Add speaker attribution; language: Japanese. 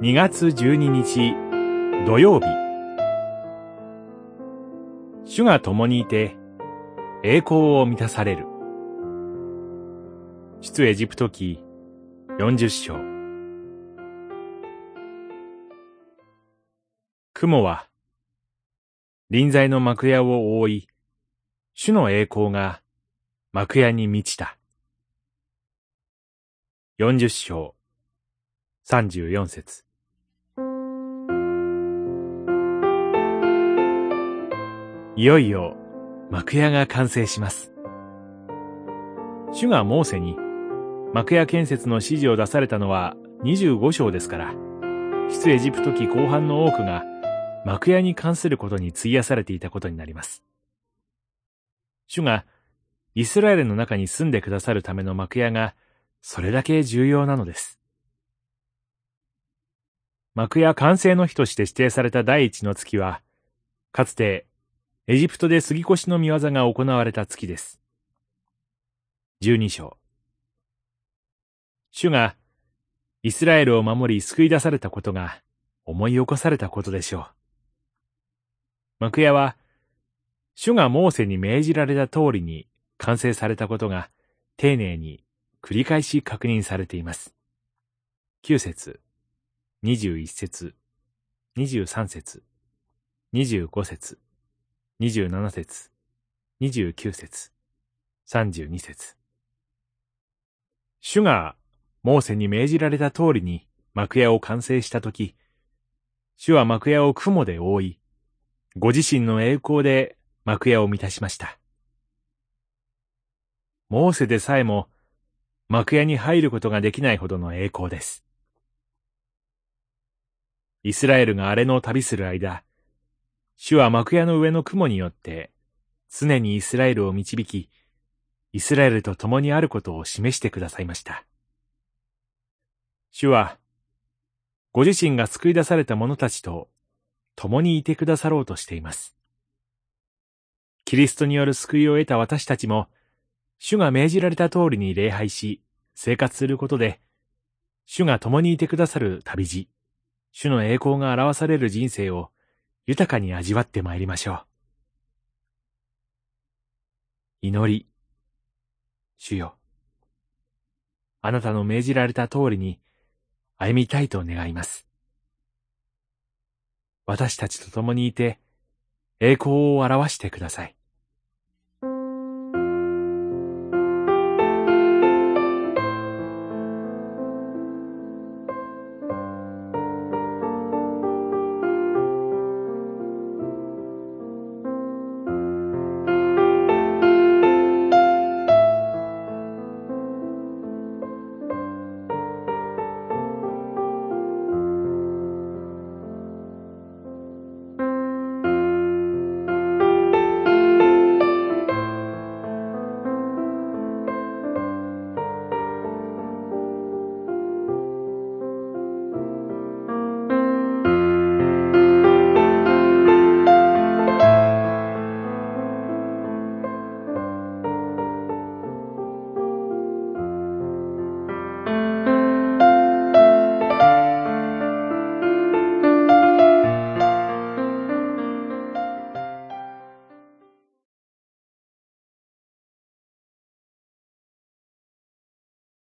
Speaker 1: 2月12日土曜日主が共にいて栄光を満たされる出エジプト記40章雲は臨在の幕屋を覆い主の栄光が幕屋に満ちた。四十章、三十四節。いよいよ幕屋が完成します。主がモーセに幕屋建設の指示を出されたのは25章ですから、出エジプト記後半の多くが幕屋に関することに費やされていたことになります。主がイスラエルの中に住んでくださるための幕屋がそれだけ重要なのです。幕屋完成の日として指定された第一の月は、かつてエジプトで杉越の見業が行われた月です。十二章。主がイスラエルを守り救い出されたことが思い起こされたことでしょう。幕屋は、主がモーセに命じられた通りに完成されたことが丁寧に繰り返し確認されています。9節、21節、23節、25節、27節、29節、32節。主がモーセに命じられた通りに幕屋を完成したとき、主は幕屋を雲で覆い、ご自身の栄光で幕屋を満たしました。モーセでさえも幕屋に入ることができないほどの栄光です。イスラエルが荒れの旅する間、主は幕屋の上の雲によって常にイスラエルを導き、イスラエルと共にあることを示してくださいました。主は、ご自身が救い出された者たちと共にいてくださろうとしています。キリストによる救いを得た私たちも、主が命じられた通りに礼拝し、生活することで、主が共にいてくださる旅路、主の栄光が表される人生を豊かに味わってまいりましょう。祈り、主よ。あなたの命じられた通りに歩みたいと願います。私たちと共にいて、栄光を表してください。